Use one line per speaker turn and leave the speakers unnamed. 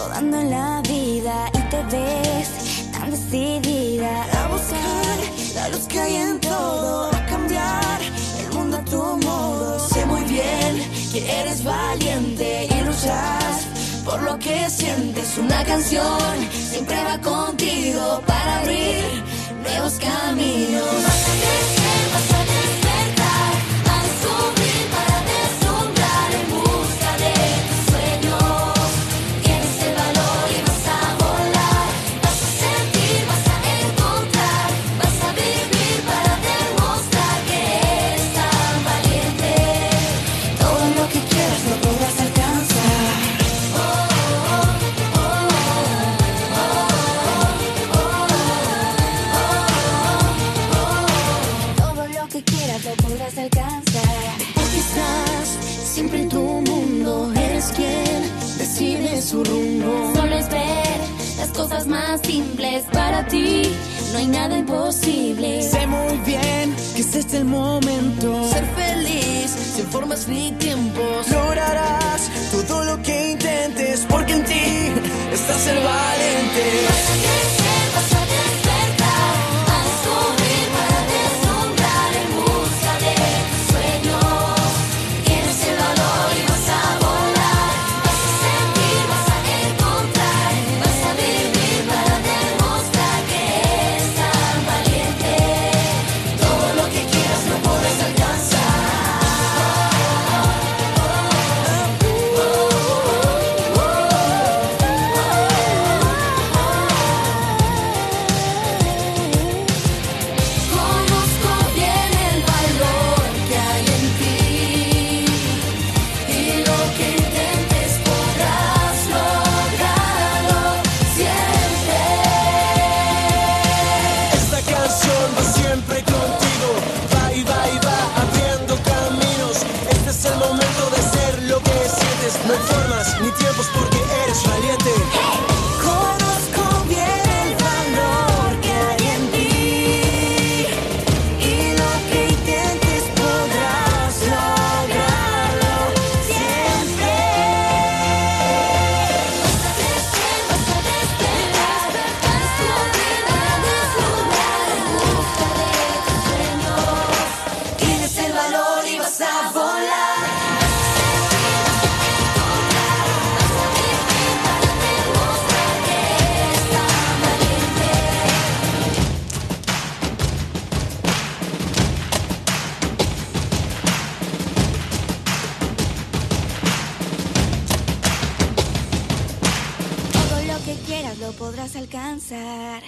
rodando en la vida y te ves tan decidida a buscar la luz que hay en todo, a cambiar el mundo a tu modo. Sé muy bien que eres valiente y luchas por lo que sientes. Una canción siempre va contigo para abrir nuevos caminos. Porque estás siempre en tu mundo. Eres quien decide su rumbo. Solo es ver las cosas más simples para ti. No hay nada imposible.
Sé muy bien que es este el momento. Ser feliz sin formas ni tiempos. Lograrás todo lo que intentes, porque en ti estás el valiente. No hay formas ni tiempos porque eres valiente.
Podrás alcanzar.